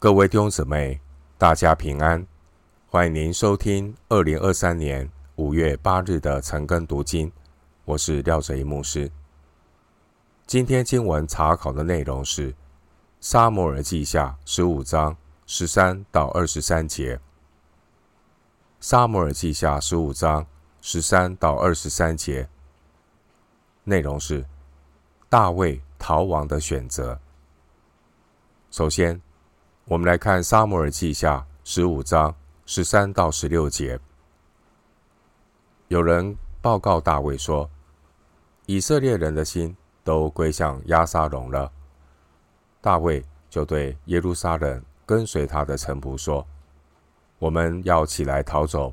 各位弟兄姊妹，大家平安！欢迎您收听二零二三年五月八日的晨更读经。我是廖哲一牧师。今天经文查考的内容是《撒母耳记下》十五章十三到二十三节。《撒母耳记下》十五章十三到二十三节内容是大卫逃亡的选择。首先，我们来看《撒母耳记下》十五章十三到十六节。有人报告大卫说：“以色列人的心都归向押沙龙了。”大卫就对耶路撒冷跟随他的臣仆说：“我们要起来逃走，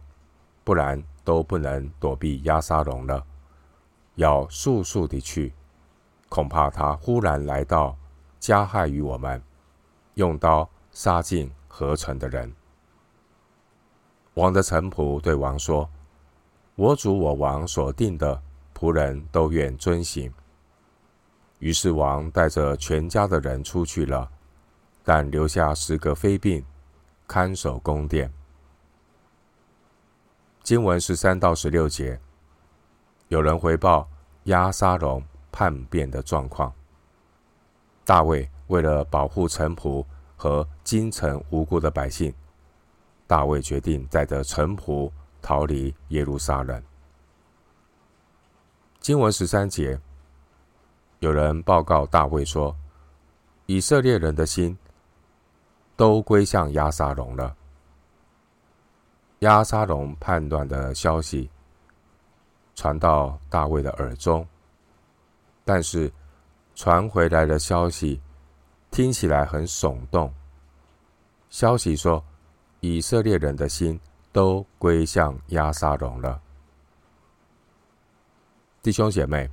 不然都不能躲避押沙龙了。要速速地去，恐怕他忽然来到，加害于我们。”用刀杀尽合城的人。王的臣仆对王说：“我主我王所定的仆人都愿遵行。”于是王带着全家的人出去了，但留下十个妃嫔看守宫殿。经文十三到十六节，有人回报押沙龙叛变的状况。大卫。为了保护臣仆和京城无辜的百姓，大卫决定带着臣仆逃离耶路撒冷。经文十三节，有人报告大卫说：“以色列人的心都归向亚沙龙了。”亚沙龙判断的消息传到大卫的耳中，但是传回来的消息。听起来很耸动。消息说，以色列人的心都归向亚沙龙了。弟兄姐妹，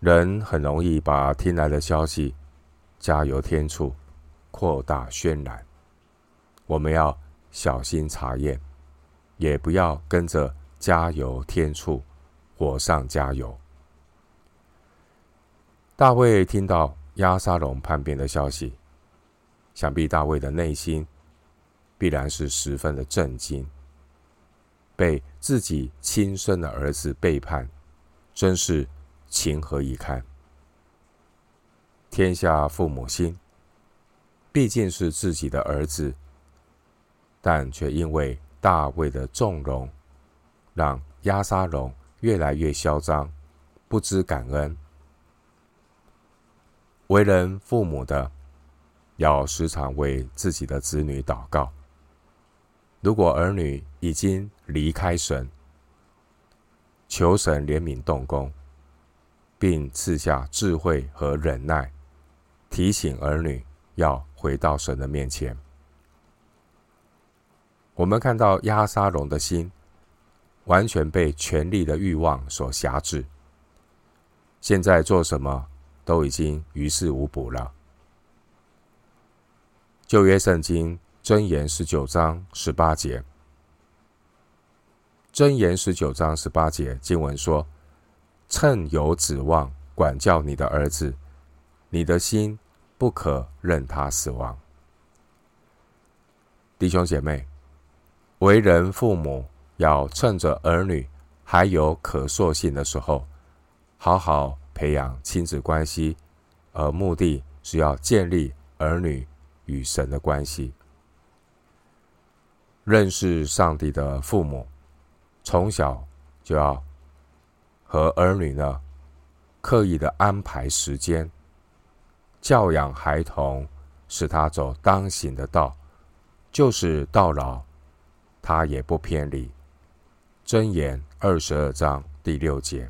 人很容易把听来的消息加油添醋，扩大渲染。我们要小心查验，也不要跟着加油添醋，火上加油。大卫听到。押沙龙叛变的消息，想必大卫的内心必然是十分的震惊。被自己亲生的儿子背叛，真是情何以堪！天下父母心，毕竟是自己的儿子，但却因为大卫的纵容，让押沙龙越来越嚣张，不知感恩。为人父母的，要时常为自己的子女祷告。如果儿女已经离开神，求神怜悯动工，并赐下智慧和忍耐，提醒儿女要回到神的面前。我们看到押沙龙的心完全被权力的欲望所辖制，现在做什么？都已经于事无补了。旧约圣经箴言十九章十八节，箴言十九章十八节经文说：“趁有指望，管教你的儿子，你的心不可任他死亡。”弟兄姐妹，为人父母要趁着儿女还有可塑性的时候，好好。培养亲子关系，而目的是要建立儿女与神的关系。认识上帝的父母，从小就要和儿女呢刻意的安排时间，教养孩童，使他走当行的道，就是到老，他也不偏离。箴言二十二章第六节。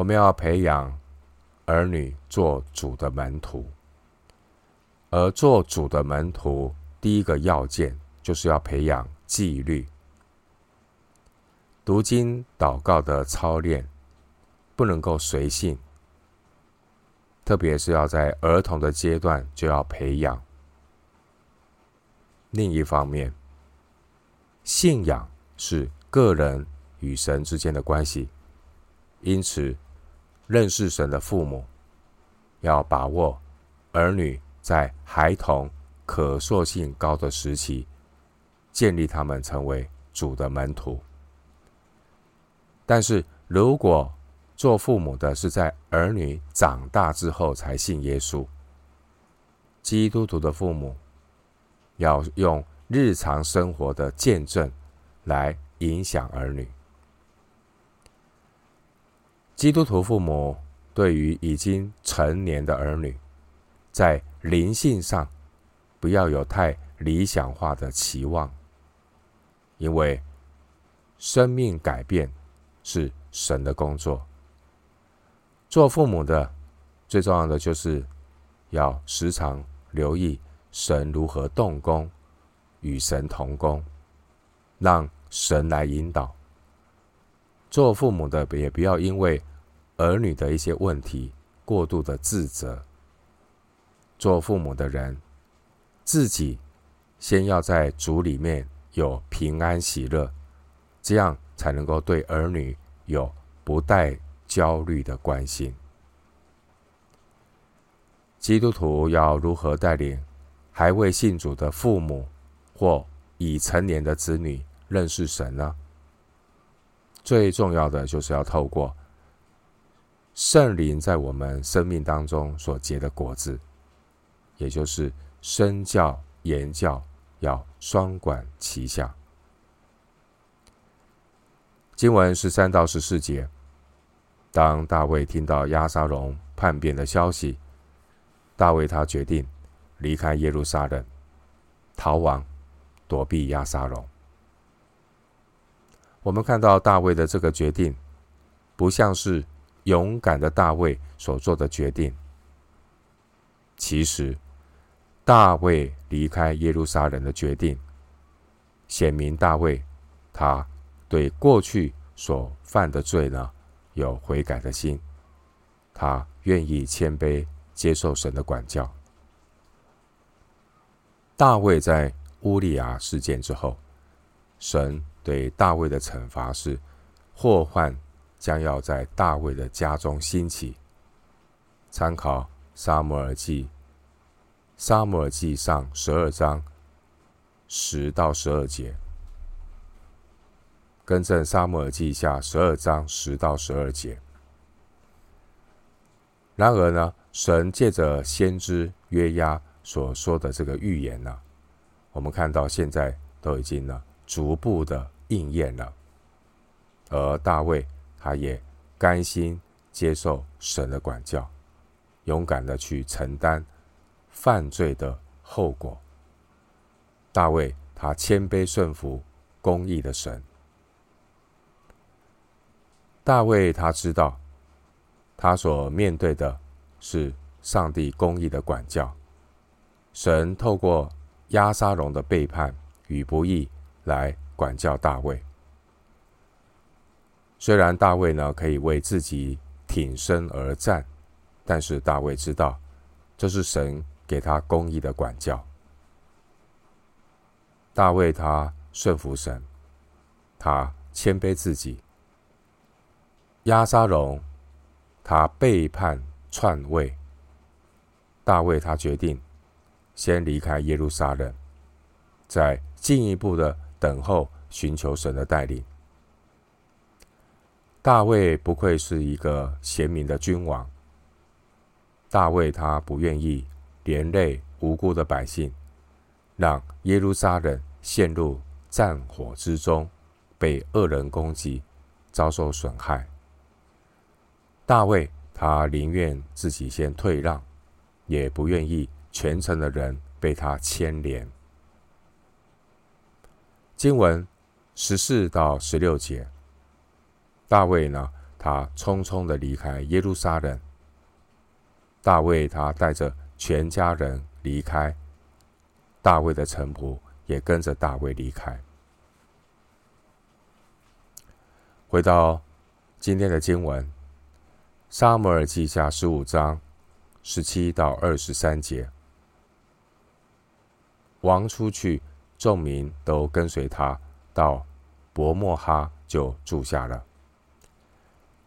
我们要培养儿女做主的门徒，而做主的门徒，第一个要件就是要培养纪律。读经祷告的操练不能够随性，特别是要在儿童的阶段就要培养。另一方面，信仰是个人与神之间的关系，因此。认识神的父母，要把握儿女在孩童可塑性高的时期，建立他们成为主的门徒。但是如果做父母的是在儿女长大之后才信耶稣，基督徒的父母要用日常生活的见证来影响儿女。基督徒父母对于已经成年的儿女，在灵性上不要有太理想化的期望，因为生命改变是神的工作。做父母的最重要的就是要时常留意神如何动工，与神同工，让神来引导。做父母的也不要因为儿女的一些问题过度的自责。做父母的人自己先要在主里面有平安喜乐，这样才能够对儿女有不带焦虑的关心。基督徒要如何带领还未信主的父母或已成年的子女认识神呢？最重要的就是要透过圣灵在我们生命当中所结的果子，也就是身教言教要双管齐下。经文十三到十四节。当大卫听到押沙龙叛变的消息，大卫他决定离开耶路撒冷，逃亡，躲避押沙龙。我们看到大卫的这个决定，不像是勇敢的大卫所做的决定。其实，大卫离开耶路撒冷的决定，显明大卫他对过去所犯的罪呢，有悔改的心，他愿意谦卑接受神的管教。大卫在乌利亚事件之后，神对大卫的惩罚是祸患将要在大卫的家中兴起。参考撒母耳记，撒母耳记上十二章十到十二节。更正《撒母耳记下》十二章十到十二节。然而呢，神借着先知约押所说的这个预言呢，我们看到现在都已经呢逐步的应验了。而大卫他也甘心接受神的管教，勇敢的去承担犯罪的后果。大卫他谦卑顺服公义的神。大卫他知道，他所面对的是上帝公义的管教。神透过押沙龙的背叛与不义来管教大卫。虽然大卫呢可以为自己挺身而战，但是大卫知道，这是神给他公义的管教。大卫他顺服神，他谦卑自己。押沙龙，他背叛篡位。大卫他决定先离开耶路撒冷，再进一步的等候寻求神的带领。大卫不愧是一个贤明的君王。大卫他不愿意连累无辜的百姓，让耶路撒冷陷入战火之中，被恶人攻击，遭受损害。大卫他宁愿自己先退让，也不愿意全城的人被他牵连。经文十四到十六节，大卫呢，他匆匆的离开耶路撒冷。大卫他带着全家人离开，大卫的臣仆也跟着大卫离开。回到今天的经文。撒母耳记下十五章十七到二十三节，王出去，众民都跟随他到伯墨哈，就住下了。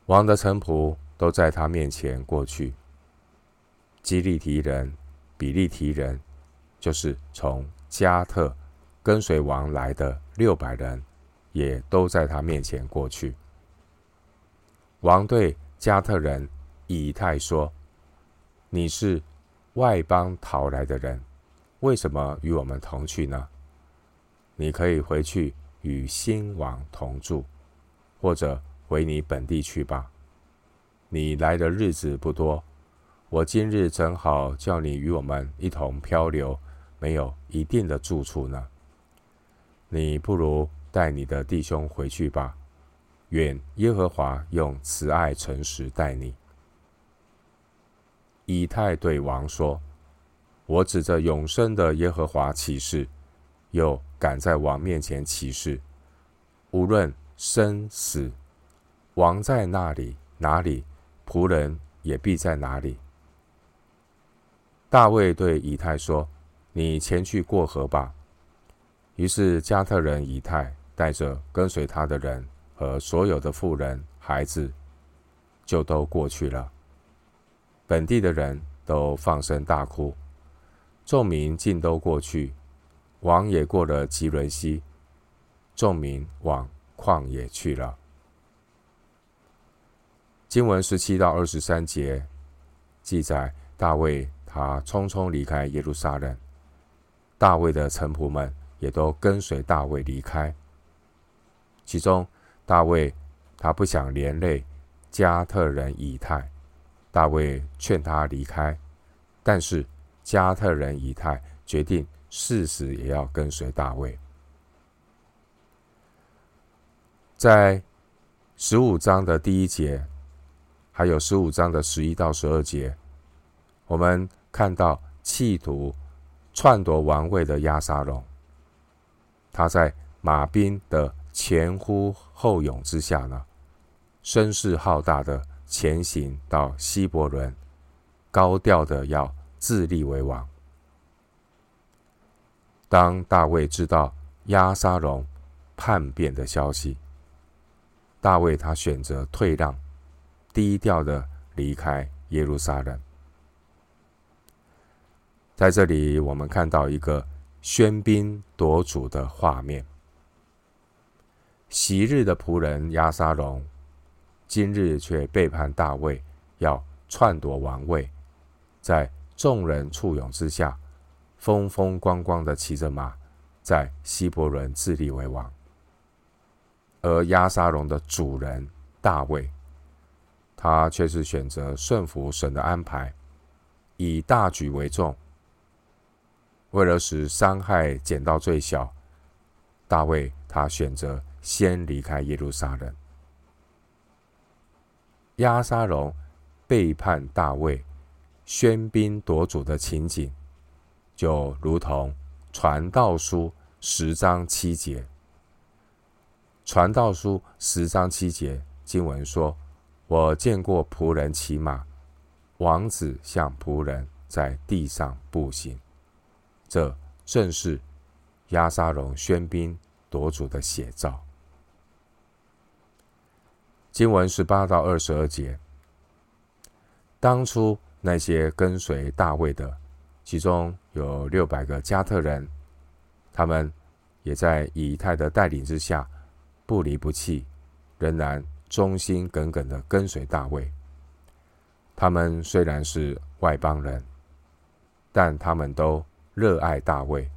王的臣仆都在他面前过去。基利提人比利提人，就是从加特跟随王来的六百人，也都在他面前过去。王对加特人以太说：“你是外邦逃来的人，为什么与我们同去呢？你可以回去与新王同住，或者回你本地去吧。你来的日子不多，我今日正好叫你与我们一同漂流，没有一定的住处呢。你不如带你的弟兄回去吧。”愿耶和华用慈爱诚实待你。以太对王说：“我指着永生的耶和华起誓，又敢在王面前起誓，无论生死，王在那里，哪里，仆人也必在哪里。”大卫对以太说：“你前去过河吧。”于是加特人以太带着跟随他的人。和所有的妇人、孩子，就都过去了。本地的人都放声大哭，众民尽都过去。王也过了基伦溪，众民往旷野去了。经文十七到二十三节记载，大卫他匆匆离开耶路撒冷，大卫的臣仆们也都跟随大卫离开，其中。大卫他不想连累加特人以太，大卫劝他离开，但是加特人以太决定誓死也要跟随大卫。在十五章的第一节，还有十五章的十一到十二节，我们看到企图篡夺王位的押沙龙，他在马兵的。前呼后拥之下呢，声势浩大的前行到希伯伦，高调的要自立为王。当大卫知道押沙龙叛变的消息，大卫他选择退让，低调的离开耶路撒冷。在这里，我们看到一个喧宾夺主的画面。昔日的仆人押沙龙，今日却背叛大卫，要篡夺王位，在众人簇拥之下，风风光光的骑着马，在希伯伦自立为王。而押沙龙的主人大卫，他却是选择顺服神的安排，以大局为重。为了使伤害减到最小，大卫他选择。先离开耶路撒冷，押沙龙背叛大卫、喧宾夺主的情景，就如同传道书十章七节。传道书十章七节经文说：“我见过仆人骑马，王子像仆人在地上步行。”这正是亚沙龙喧宾夺主的写照。经文十八到二十二节，当初那些跟随大卫的，其中有六百个加特人，他们也在以太的带领之下，不离不弃，仍然忠心耿耿的跟随大卫。他们虽然是外邦人，但他们都热爱大卫，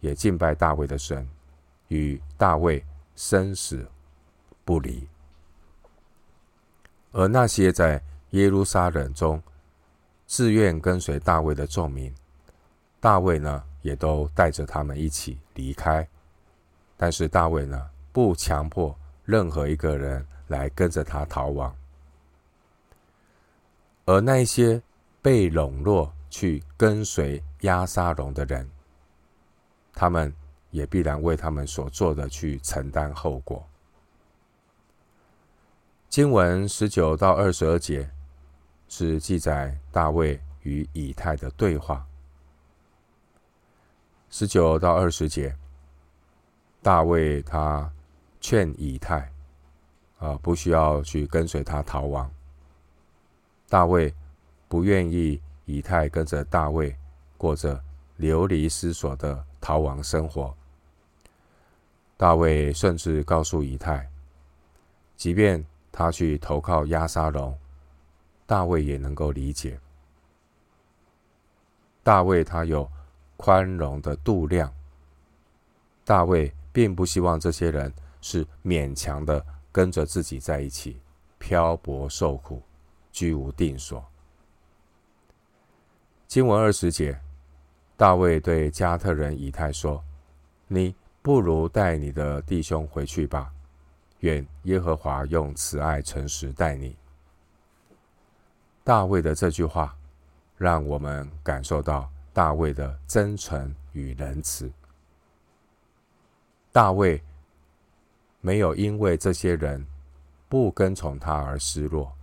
也敬拜大卫的神，与大卫生死不离。而那些在耶路撒冷中自愿跟随大卫的众民，大卫呢也都带着他们一起离开。但是大卫呢不强迫任何一个人来跟着他逃亡。而那些被笼络去跟随押沙龙的人，他们也必然为他们所做的去承担后果。经文十九到二十二节是记载大卫与以太的对话。十九到二十节，大卫他劝以太啊，不需要去跟随他逃亡。大卫不愿意以太跟着大卫过着流离失所的逃亡生活。大卫甚至告诉以太，即便他去投靠押沙龙，大卫也能够理解。大卫他有宽容的度量。大卫并不希望这些人是勉强的跟着自己在一起漂泊受苦，居无定所。经文二十节，大卫对加特人以太说：“你。”不如带你的弟兄回去吧，愿耶和华用慈爱诚实待你。大卫的这句话，让我们感受到大卫的真诚与仁慈。大卫没有因为这些人不跟从他而失落，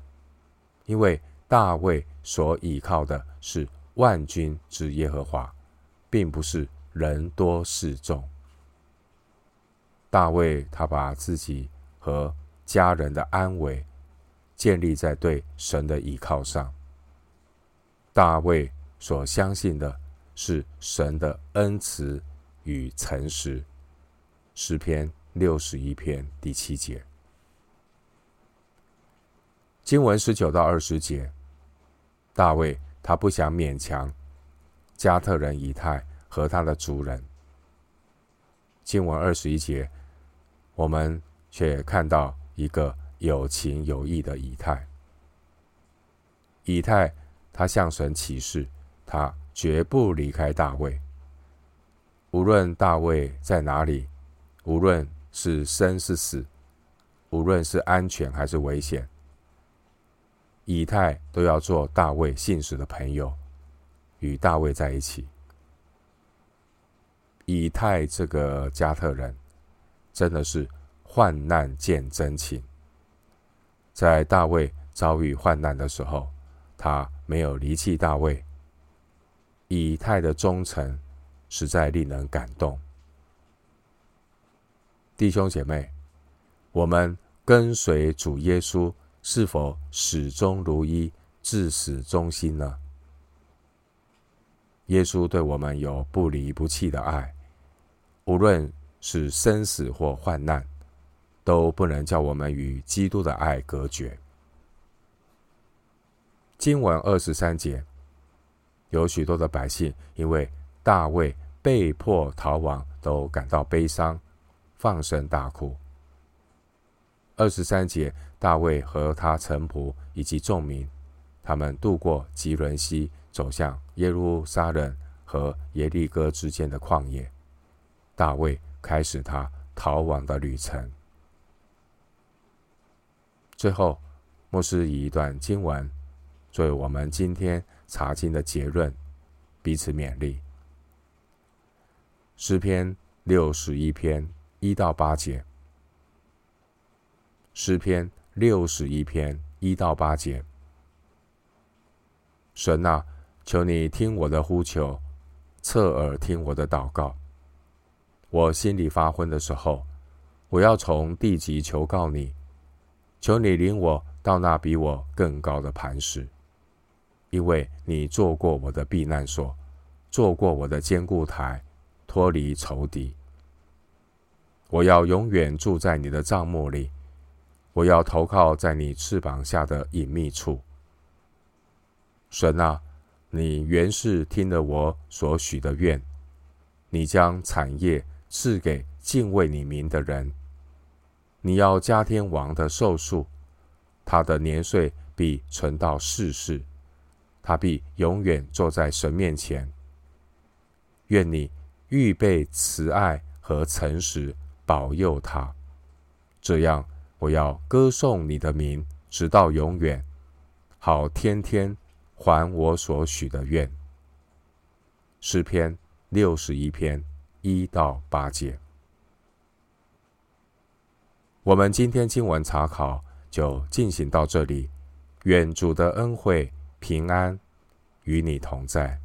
因为大卫所倚靠的是万军之耶和华，并不是人多势众。大卫他把自己和家人的安危建立在对神的依靠上。大卫所相信的是神的恩慈与诚实。诗篇六十一篇第七节，经文十九到二十节，大卫他不想勉强加特人以太和他的族人。经文二十一节。我们却看到一个有情有义的以太。以太他向神起誓，他绝不离开大卫。无论大卫在哪里，无论是生是死，无论是安全还是危险，以太都要做大卫信使的朋友，与大卫在一起。以太这个加特人。真的是患难见真情。在大卫遭遇患难的时候，他没有离弃大卫。以太的忠诚实在令人感动。弟兄姐妹，我们跟随主耶稣，是否始终如一、至死忠心呢？耶稣对我们有不离不弃的爱，无论。是生死或患难，都不能叫我们与基督的爱隔绝。经文二十三节，有许多的百姓因为大卫被迫逃亡，都感到悲伤，放声大哭。二十三节，大卫和他臣仆以及众民，他们渡过基伦溪，走向耶路撒冷和耶利哥之间的旷野。大卫。开始他逃亡的旅程。最后，牧师以一段经文作为我们今天查经的结论，彼此勉励。诗篇六十一篇一到八节。诗篇六十一篇一到八节。神啊，求你听我的呼求，侧耳听我的祷告。我心里发昏的时候，我要从地极求告你，求你领我到那比我更高的磐石，因为你做过我的避难所，做过我的坚固台，脱离仇敌。我要永远住在你的帐幕里，我要投靠在你翅膀下的隐秘处。神啊，你原是听了我所许的愿，你将产业。赐给敬畏你名的人，你要加天王的寿数，他的年岁必存到世世，他必永远坐在神面前。愿你预备慈爱和诚实保佑他，这样我要歌颂你的名直到永远，好天天还我所许的愿。诗篇六十一篇。一到八节，我们今天经文查考就进行到这里。愿主的恩惠平安与你同在。